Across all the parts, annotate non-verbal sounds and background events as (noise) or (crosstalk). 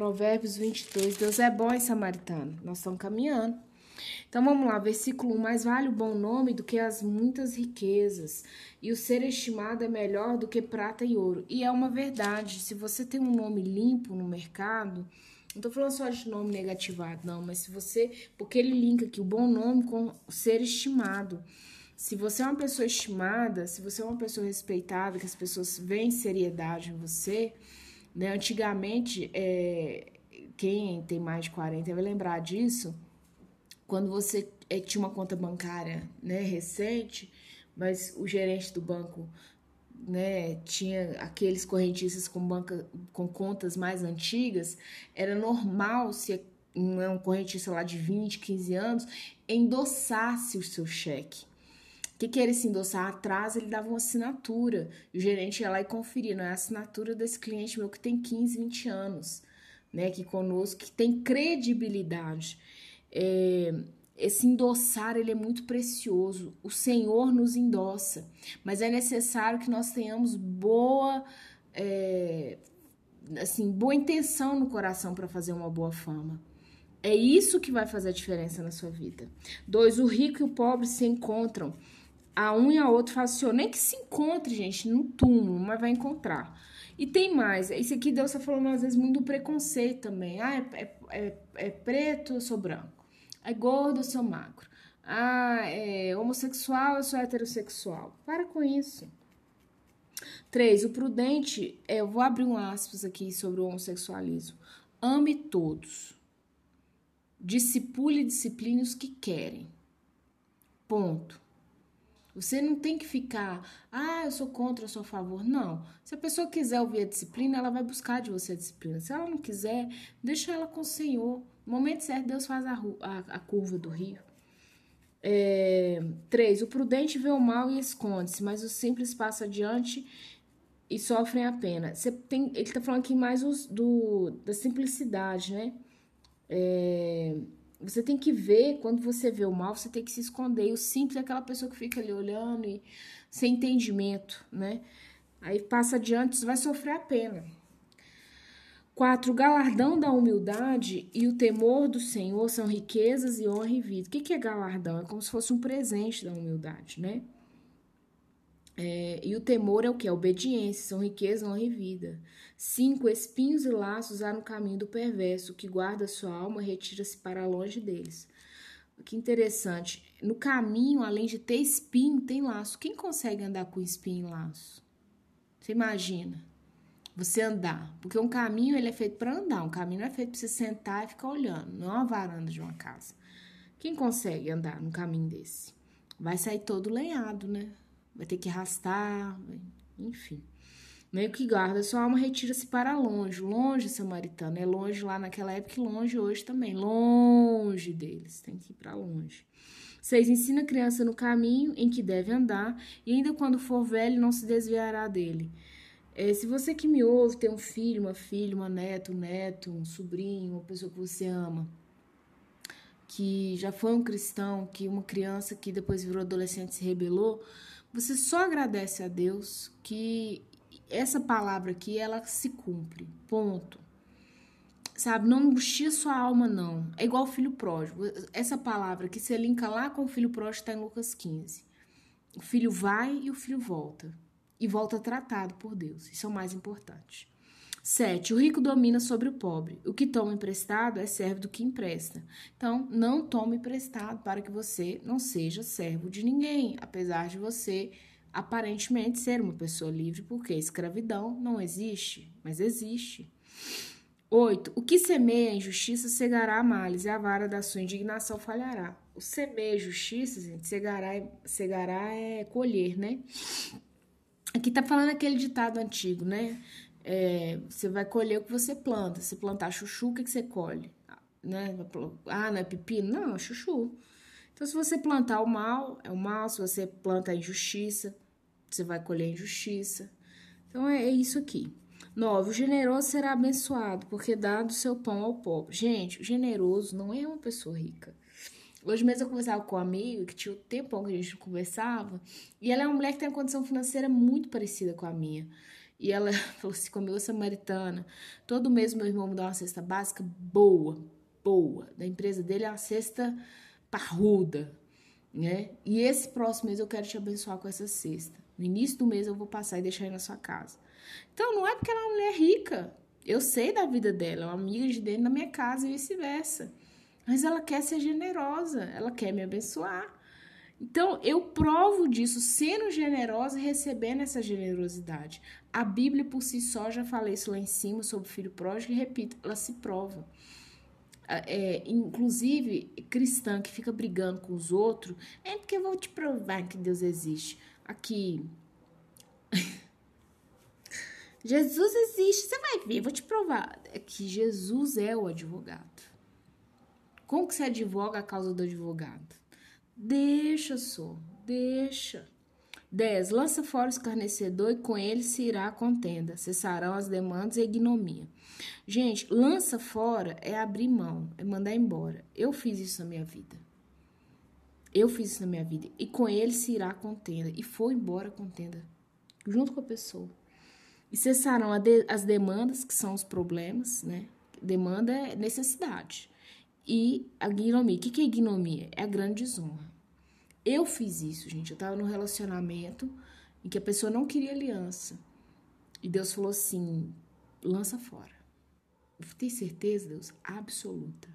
Provérbios 22. Deus é bom em samaritano. Nós estamos caminhando. Então vamos lá, versículo 1. Mais vale o bom nome do que as muitas riquezas, e o ser estimado é melhor do que prata e ouro. E é uma verdade. Se você tem um nome limpo no mercado, não tô falando só de nome negativado, não, mas se você. Porque ele linka aqui o bom nome com ser estimado. Se você é uma pessoa estimada, se você é uma pessoa respeitada, que as pessoas veem seriedade em você, né? Antigamente, é, quem tem mais de 40 vai lembrar disso, quando você é, tinha uma conta bancária né, recente, mas o gerente do banco né, tinha aqueles correntistas com, banca, com contas mais antigas, era normal se um, correntista lá de 20, 15 anos endossasse o seu cheque. Que, que era esse endossar? Atrás ele dava uma assinatura. E o gerente ia lá e conferia, não é a assinatura desse cliente meu que tem 15, 20 anos, né? Aqui conosco, que tem credibilidade. É, esse endossar ele é muito precioso. O Senhor nos endossa, mas é necessário que nós tenhamos boa, é, assim, boa intenção no coração para fazer uma boa fama. É isso que vai fazer a diferença na sua vida. Dois, o rico e o pobre se encontram. A um e a outro fala assim, nem que se encontre, gente, no túmulo, mas vai encontrar. E tem mais, isso aqui Deus está falando às vezes muito do preconceito também. Ah, é, é, é, é preto, eu sou branco. É gordo, eu sou magro. Ah, é homossexual, eu sou heterossexual. Para com isso. Três, o prudente, é, eu vou abrir um aspas aqui sobre o homossexualismo. Ame todos. Discipule e discipline os que querem. Ponto. Você não tem que ficar, ah, eu sou contra, eu sou a favor. Não. Se a pessoa quiser ouvir a disciplina, ela vai buscar de você a disciplina. Se ela não quiser, deixa ela com o Senhor. No momento certo, Deus faz a, a, a curva do rio. É, três, o prudente vê o mal e esconde-se, mas o simples passa adiante e sofrem a pena. Você tem, ele está falando aqui mais os, do, da simplicidade, né? É, você tem que ver, quando você vê o mal, você tem que se esconder. E o simples é aquela pessoa que fica ali olhando e sem entendimento, né? Aí passa adiante, vai sofrer a pena. Quatro, o galardão da humildade e o temor do Senhor são riquezas e honra e vida. O que é galardão? É como se fosse um presente da humildade, né? É, e o temor é o que? A obediência, são riqueza, honra e vida. Cinco, espinhos e laços há no caminho do perverso, que guarda sua alma retira-se para longe deles. Que interessante. No caminho, além de ter espinho, tem laço. Quem consegue andar com espinho e laço? Você imagina? você andar. Porque um caminho ele é feito para andar, um caminho não é feito para você sentar e ficar olhando, não é uma varanda de uma casa. Quem consegue andar num caminho desse? Vai sair todo lenhado, né? Vai ter que arrastar, enfim. Meio que guarda sua alma, retira-se para longe. Longe, samaritano. É longe lá naquela época e longe hoje também. Longe deles. Tem que ir para longe. Seis, ensina a criança no caminho em que deve andar, e ainda quando for velho, não se desviará dele. É, se você que me ouve tem um filho, uma filha, uma neta, um neto, um sobrinho, uma pessoa que você ama, que já foi um cristão, que uma criança que depois virou adolescente se rebelou, você só agradece a Deus que essa palavra aqui ela se cumpre. Ponto. Sabe, não angustia sua alma, não. É igual o filho pródigo. Essa palavra que você linka lá com o filho pródigo está em Lucas 15. O filho vai e o filho volta e volta tratado por Deus. Isso é o mais importante. 7. O rico domina sobre o pobre. O que toma emprestado é servo do que empresta. Então, não tome emprestado para que você não seja servo de ninguém, apesar de você aparentemente ser uma pessoa livre, porque escravidão não existe, mas existe. 8. O que semeia injustiça cegará males, e a vara da sua indignação falhará. O semeia justiça, gente, cegará, cegará é colher, né? Aqui tá falando aquele ditado antigo, né? É, você vai colher o que você planta. Se plantar chuchu, o que, que você colhe? Né? Ah, não é pepino? Não, é chuchu. Então, se você plantar o mal, é o mal. Se você planta a injustiça, você vai colher a injustiça. Então, é, é isso aqui. Nove, o generoso será abençoado, porque dá do seu pão ao pobre. Gente, o generoso não é uma pessoa rica. Hoje mesmo eu conversava com um amigo que tinha o tempão que a gente conversava, e ela é uma mulher que tem uma condição financeira muito parecida com a minha. E ela (laughs) falou assim: comeu samaritana. Todo mês meu irmão me dá uma cesta básica boa, boa. Da empresa dele é uma cesta parruda, né? E esse próximo mês eu quero te abençoar com essa cesta. No início do mês eu vou passar e deixar aí na sua casa. Então não é porque ela é uma mulher rica. Eu sei da vida dela, é uma amiga de dentro da minha casa e vice-versa. Mas ela quer ser generosa, ela quer me abençoar. Então, eu provo disso sendo generosa e recebendo essa generosidade. A Bíblia por si só, já falei isso lá em cima sobre o filho pródigo e repito, ela se prova. É, inclusive, cristã que fica brigando com os outros, é porque eu vou te provar que Deus existe. Aqui. (laughs) Jesus existe, você vai ver, vou te provar. É que Jesus é o advogado. Como que você advoga a causa do advogado? Deixa só, deixa. 10. Lança fora o escarnecedor e com ele se irá a contenda. Cessarão as demandas e a ignomia. Gente, lança fora é abrir mão, é mandar embora. Eu fiz isso na minha vida. Eu fiz isso na minha vida. E com ele se irá a contenda. E foi embora a contenda. Junto com a pessoa. E cessarão as demandas, que são os problemas, né? Demanda é necessidade e a ignomia. O que é ignomia? É a grande desonra. Eu fiz isso, gente. Eu tava num relacionamento em que a pessoa não queria aliança. E Deus falou assim: lança fora. Eu tenho certeza, Deus, absoluta.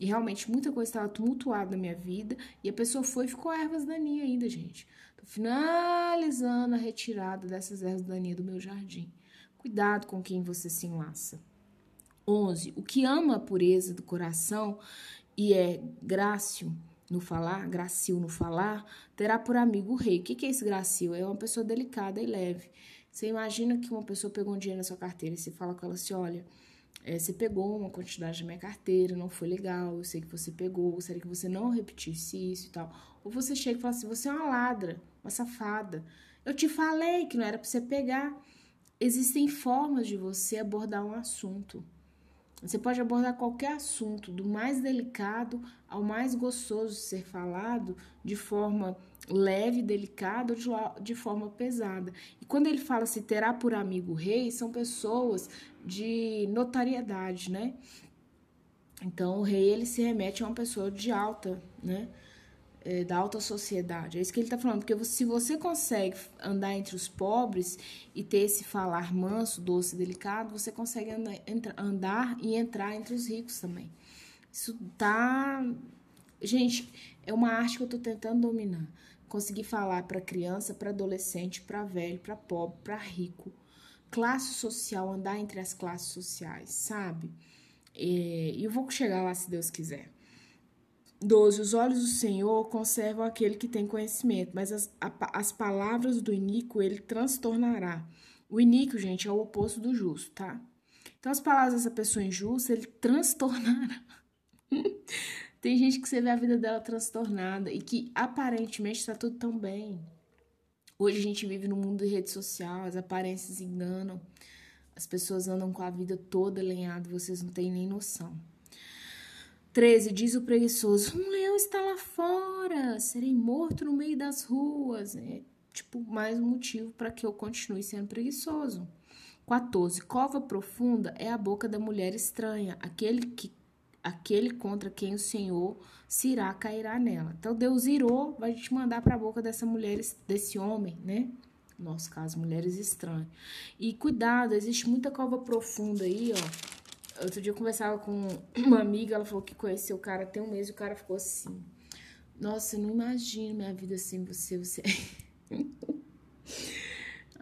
E realmente muita coisa estava tumultuada na minha vida. E a pessoa foi e ficou ervas daninhas ainda, gente. Tô finalizando a retirada dessas ervas daninhas do meu jardim. Cuidado com quem você se enlaça. 11. O que ama a pureza do coração e é grácio no falar, gracil no falar, terá por amigo o rei. O que, é esse gracil? É uma pessoa delicada e leve. Você imagina que uma pessoa pegou um dinheiro na sua carteira e você fala com ela assim: olha, é, você pegou uma quantidade da minha carteira, não foi legal, eu sei que você pegou, gostaria que você não repetisse isso e tal. Ou você chega e fala assim: você é uma ladra, uma safada. Eu te falei que não era para você pegar. Existem formas de você abordar um assunto. Você pode abordar qualquer assunto, do mais delicado ao mais gostoso de ser falado, de forma leve, delicada ou de, forma pesada. E quando ele fala se terá por amigo rei, são pessoas de notariedade, né? Então, o rei ele se remete a uma pessoa de alta, né? É, da alta sociedade. É isso que ele está falando, porque se você consegue andar entre os pobres e ter esse falar manso, doce, delicado, você consegue andar, andar e entrar entre os ricos também. Isso tá. Gente, é uma arte que eu estou tentando dominar. Conseguir falar para criança, para adolescente, para velho, para pobre, para rico. Classe social, andar entre as classes sociais, sabe? É, e eu vou chegar lá se Deus quiser. 12. Os olhos do Senhor conservam aquele que tem conhecimento, mas as, a, as palavras do iníquo ele transtornará. O iníquo, gente, é o oposto do justo, tá? Então, as palavras dessa pessoa injusta, ele transtornará. (laughs) tem gente que você vê a vida dela transtornada e que aparentemente está tudo tão bem. Hoje a gente vive no mundo de rede social, as aparências enganam. As pessoas andam com a vida toda alinhada, vocês não têm nem noção. 13. Diz o preguiçoso: Um leão está lá fora, serei morto no meio das ruas. É tipo mais um motivo para que eu continue sendo preguiçoso. 14. Cova profunda é a boca da mulher estranha, aquele que aquele contra quem o Senhor se irá cairá nela. Então Deus irou, vai te mandar para a boca dessa mulher, desse homem, né? No nosso caso, mulheres estranhas. E cuidado, existe muita cova profunda aí, ó Outro dia eu conversava com uma amiga, ela falou que conheceu o cara tem um mês e o cara ficou assim. Nossa, eu não imagino minha vida sem você, você. (laughs)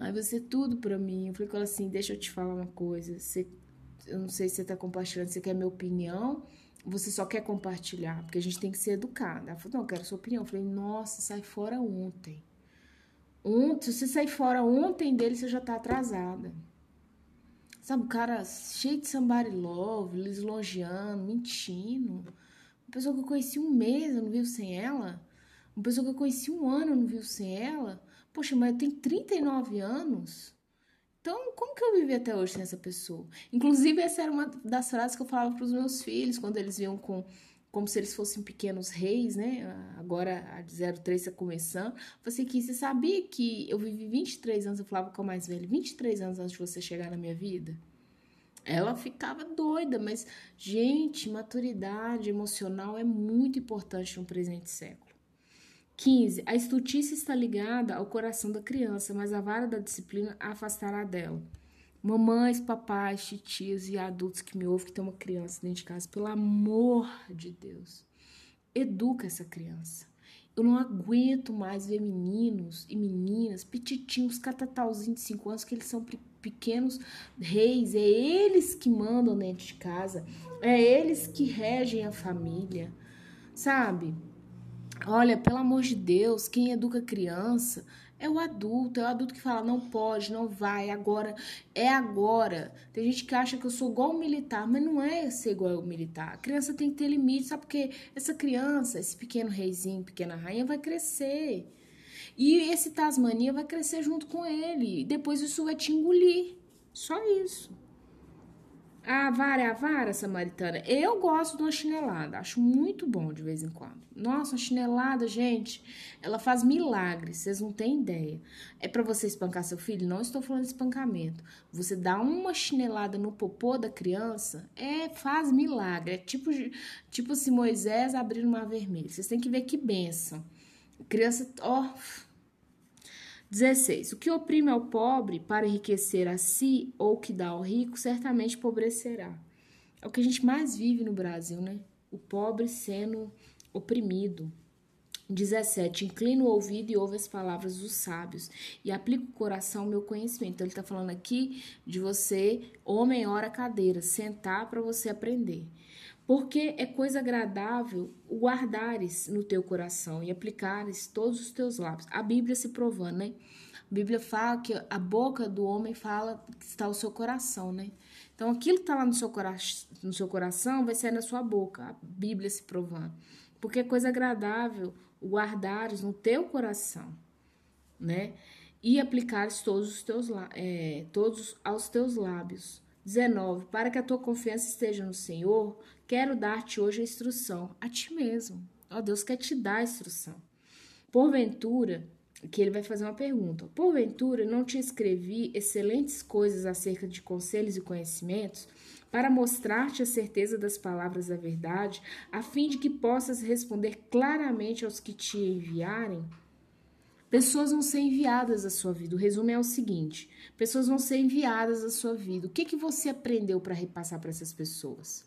Ai, você é tudo pra mim. Eu falei com ela assim: deixa eu te falar uma coisa. Você, eu não sei se você tá compartilhando, você quer minha opinião, você só quer compartilhar, porque a gente tem que ser educada. Ela falou: não, eu quero sua opinião. Eu falei: nossa, sai fora ontem. Ontem, se você sair fora ontem dele, você já tá atrasada. Sabe, o cara cheio de somebody love, lisonjeando, mentindo. Uma pessoa que eu conheci um mês, eu não vivo sem ela. Uma pessoa que eu conheci um ano, eu não vivo sem ela. Poxa, mas eu tenho 39 anos. Então, como que eu vivi até hoje sem essa pessoa? Inclusive, essa era uma das frases que eu falava para os meus filhos quando eles vinham com, como se eles fossem pequenos reis, né? Agora a 03 está começando. Você que você sabia que eu vivi 23 anos, eu falava com a mais velha, 23 anos antes de você chegar na minha vida? Ela ficava doida, mas, gente, maturidade emocional é muito importante no presente século. 15. A estutice está ligada ao coração da criança, mas a vara da disciplina a afastará dela. Mamães, papais, titios e adultos que me ouvem que tem uma criança dentro de casa, pelo amor de Deus, educa essa criança. Eu não aguento mais ver meninos e meninas, petitinhos, catatauzinhos de 5 anos, que eles são pequenos reis, é eles que mandam dentro de casa, é eles que regem a família, sabe? Olha, pelo amor de Deus, quem educa criança é o adulto, é o adulto que fala não pode, não vai, agora é agora. Tem gente que acha que eu sou igual ao militar, mas não é ser igual ao militar. A criança tem que ter limite, sabe porque essa criança, esse pequeno reizinho, pequena rainha vai crescer. E esse Tasmania vai crescer junto com ele. Depois isso vai te engolir. Só isso. A vara é a vara, samaritana. Eu gosto de uma chinelada, acho muito bom de vez em quando. Nossa, a chinelada, gente, ela faz milagres, vocês não têm ideia. É para você espancar seu filho? Não estou falando de espancamento. Você dá uma chinelada no popô da criança, é faz milagre. É tipo, tipo se Moisés abrir o mar vermelho. Vocês têm que ver que benção. Criança, ó, 16. O que oprime ao pobre para enriquecer a si ou que dá ao rico, certamente empobrecerá. É o que a gente mais vive no Brasil, né? O pobre sendo oprimido. 17. Inclina o ouvido e ouve as palavras dos sábios e aplica o coração ao meu conhecimento. Então, ele está falando aqui de você, homem, hora cadeira, sentar para você aprender. Porque é coisa agradável guardares no teu coração e aplicares todos os teus lábios. A Bíblia se provando, né? A Bíblia fala que a boca do homem fala que está o seu coração, né? Então, aquilo que está lá no seu, no seu coração vai sair na sua boca, a Bíblia se provando. Porque é coisa agradável guardares no teu coração, né? E aplicares todos os teus é, todos aos teus lábios. 19. Para que a tua confiança esteja no Senhor, quero dar-te hoje a instrução, a ti mesmo. Ó, Deus quer te dar a instrução. Porventura, que ele vai fazer uma pergunta. Porventura, não te escrevi excelentes coisas acerca de conselhos e conhecimentos para mostrar-te a certeza das palavras da verdade, a fim de que possas responder claramente aos que te enviarem? Pessoas vão ser enviadas à sua vida. O resumo é o seguinte: pessoas vão ser enviadas à sua vida. O que, que você aprendeu para repassar para essas pessoas?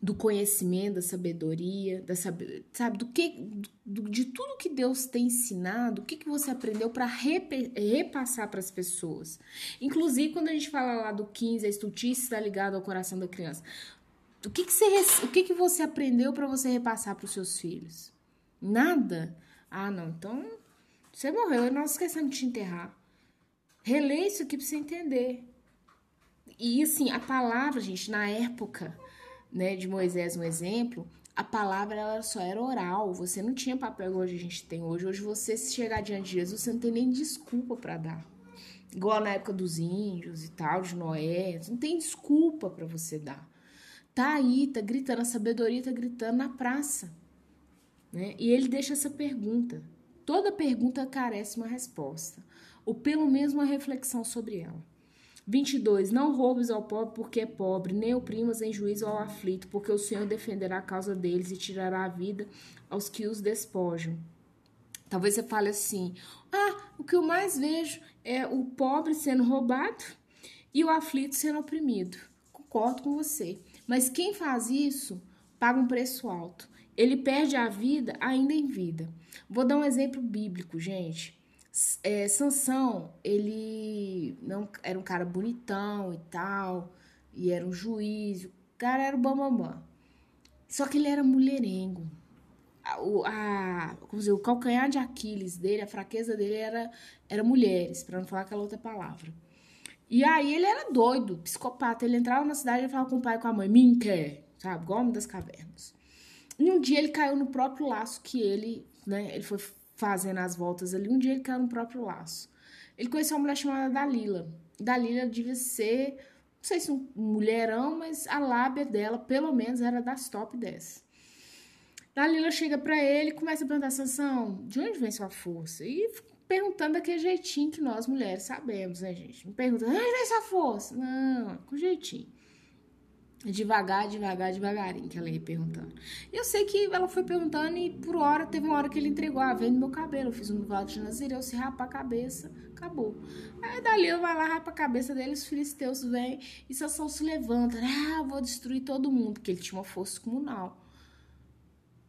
Do conhecimento, da sabedoria, da sabe, sabe do que, do, de tudo que Deus tem ensinado, o que, que você aprendeu para repassar para as pessoas? Inclusive, quando a gente fala lá do 15, a estutice está ligada ao coração da criança. O que, que, você, o que, que você aprendeu para você repassar para os seus filhos? Nada. Ah, não, então você morreu e nós esquecemos de te enterrar. Relê isso aqui pra você entender. E assim, a palavra, gente, na época né, de Moisés, um exemplo, a palavra ela só era oral. Você não tinha papel igual a gente tem hoje. Hoje você, se chegar diante de Jesus, você não tem nem desculpa para dar. Igual na época dos índios e tal, de Noé. Não tem desculpa para você dar. Tá aí, tá gritando, a sabedoria tá gritando na praça. Né? E ele deixa essa pergunta. Toda pergunta carece uma resposta, ou pelo menos uma reflexão sobre ela. 22. Não roubes ao pobre porque é pobre, nem oprimas em juízo ao aflito, porque o Senhor defenderá a causa deles e tirará a vida aos que os despojam. Talvez você fale assim: ah, o que eu mais vejo é o pobre sendo roubado e o aflito sendo oprimido. Concordo com você. Mas quem faz isso paga um preço alto ele perde a vida ainda em vida. Vou dar um exemplo bíblico, gente. É, Sansão, ele não era um cara bonitão e tal, e era um juiz, o cara era o bambambam. Só que ele era mulherengo. O, a, dizer, o calcanhar de Aquiles dele, a fraqueza dele era, era mulheres, para não falar aquela outra palavra. E aí ele era doido, psicopata. Ele entrava na cidade e falava com o pai e com a mãe, me quer, sabe? Gome das cavernas. E um dia ele caiu no próprio laço que ele, né, ele foi fazendo as voltas ali. Um dia ele caiu no próprio laço. Ele conheceu uma mulher chamada Dalila. Dalila devia ser Não sei se um mulherão, mas a lábia dela, pelo menos, era das top 10. Dalila chega para ele e começa a perguntar, Sansão, de onde vem sua força? E perguntando daquele jeitinho que nós mulheres sabemos, né, gente? Não pergunta, de onde vem sua força? Não, com jeitinho. Devagar, devagar, devagarinho que ela ia perguntando. Eu sei que ela foi perguntando e por hora, teve uma hora que ele entregou, ah, vem no meu cabelo, eu fiz um voto de Nazireu, se rapa a cabeça, acabou. Aí Dalila vai lá, rapa a cabeça dele, os filisteus vêm e Sansão se levanta, ah, vou destruir todo mundo, porque ele tinha uma força comunal.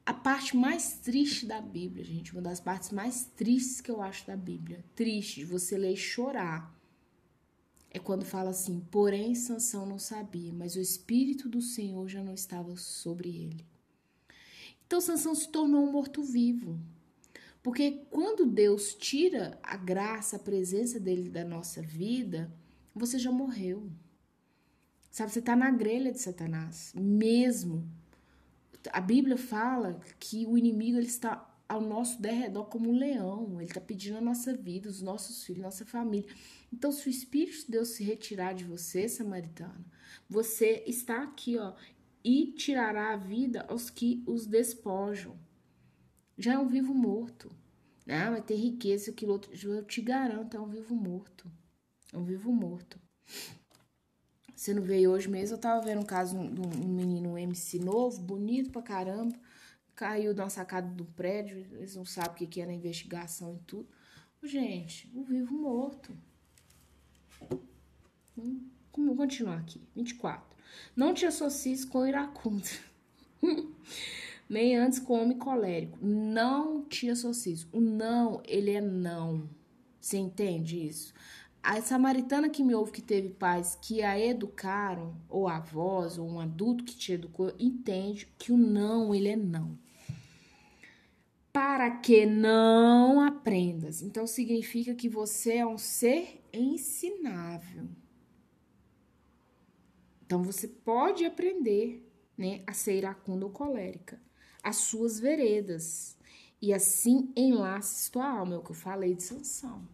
A parte mais triste da Bíblia, gente, uma das partes mais tristes que eu acho da Bíblia, triste, de você ler e chorar é quando fala assim: porém Sansão não sabia, mas o espírito do Senhor já não estava sobre ele. Então Sansão se tornou um morto-vivo. Porque quando Deus tira a graça, a presença dele da nossa vida, você já morreu. Sabe, você está na grelha de Satanás, mesmo. A Bíblia fala que o inimigo ele está ao nosso derredor como um leão. Ele está pedindo a nossa vida, os nossos filhos, nossa família. Então, se o Espírito de Deus se retirar de você, samaritana, você está aqui, ó, e tirará a vida aos que os despojam. Já é um vivo morto. Ah, vai ter riqueza, aquilo outro. Eu te garanto, é um vivo morto. É um vivo morto. Você não veio hoje mesmo? Eu tava vendo um caso de um menino um MC novo, bonito pra caramba caiu na sacada do prédio, eles não sabem o que era investigação e tudo. Gente, o vivo morto. Vamos continuar aqui. 24. Não te associes com iracundo, (laughs) nem antes com homem colérico. Não te associes. O não, ele é não. Você entende isso? A samaritana que me ouve que teve pais que a educaram, ou avós, ou um adulto que te educou, entende que o não, ele é não para que não aprendas. Então significa que você é um ser ensinável. Então você pode aprender, né, a ser iracunda ou colérica, as suas veredas e assim enlaces tua alma, é o que eu falei de Sansão.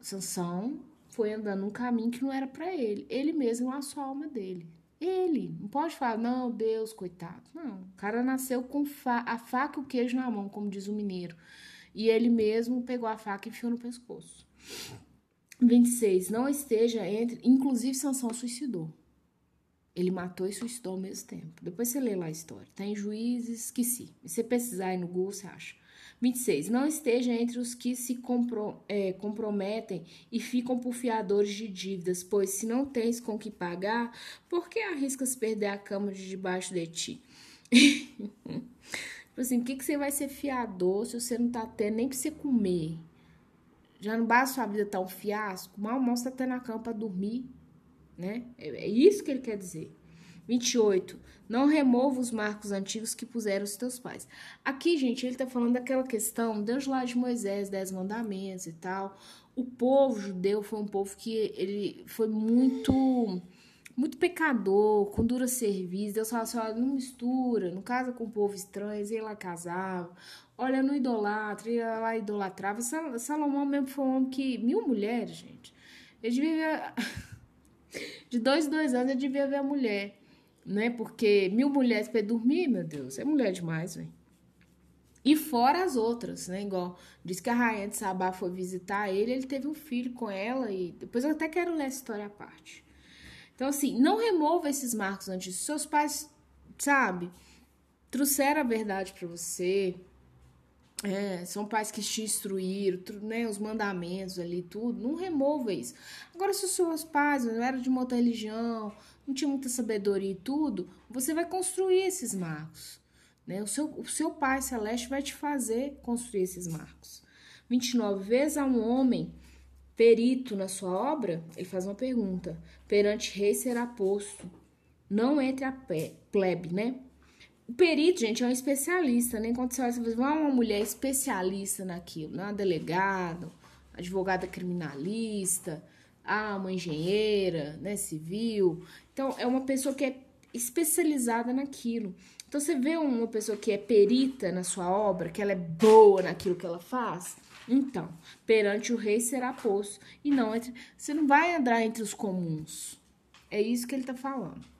Sansão foi andando um caminho que não era para ele. Ele mesmo enlaçou a alma dele. Ele. Não pode falar, não, Deus, coitado. Não. O cara nasceu com fa a faca e o queijo na mão, como diz o mineiro. E ele mesmo pegou a faca e enfiou no pescoço. 26. Não esteja entre. Inclusive, Sansão suicidou. Ele matou e suicidou ao mesmo tempo. Depois você lê lá a história. Tá Juízes, esqueci. Se você pesquisar aí no Google, você acha. 26. Não esteja entre os que se compro, é, comprometem e ficam por fiadores de dívidas, pois se não tens com que pagar, por que arriscas perder a cama de debaixo de ti? (laughs) tipo assim, o que, que você vai ser fiador se você não tá tendo nem pra você comer? Já não basta sua vida tá um fiasco? Mal mal você tá cama pra dormir, né? É, é isso que ele quer dizer. 28. Não remova os marcos antigos que puseram os teus pais. Aqui, gente, ele está falando daquela questão, Deus lá de Moisés, dez mandamentos e tal. O povo judeu foi um povo que ele foi muito muito pecador, com dura serviço. Deus falava assim: olha, não mistura, não casa com povo estranho, e lá casava. Olha, não idolatra, ia lá idolatrava. Salomão mesmo foi um homem que. Mil mulheres, gente. Ele devia. (laughs) De dois em dois anos ele devia ver a mulher né? Porque mil mulheres para dormir, meu Deus, é mulher demais, velho. E fora as outras, né? Igual diz que a rainha de Sabá foi visitar ele, ele teve um filho com ela e depois eu até quero ler essa história à parte. Então assim, não remova esses marcos antes. Seus pais, sabe, trouxeram a verdade para você. É, são pais que te instruíram, né, os mandamentos ali, tudo. Não remova isso. Agora, se os seus pais não eram de uma outra religião, não tinha muita sabedoria e tudo, você vai construir esses marcos. Né? O, seu, o seu Pai Celeste vai te fazer construir esses marcos. 29. Vês a um homem perito na sua obra? Ele faz uma pergunta. Perante rei será posto, não entre a plebe, né? O perito, gente, é um especialista, né? Quando você olha, você vai uma mulher especialista naquilo, né? Uma delegada, advogada criminalista, ah, uma engenheira, né, civil. Então, é uma pessoa que é especializada naquilo. Então, você vê uma pessoa que é perita na sua obra, que ela é boa naquilo que ela faz. Então, perante o rei será posto. E não entre. Você não vai andar entre os comuns. É isso que ele tá falando.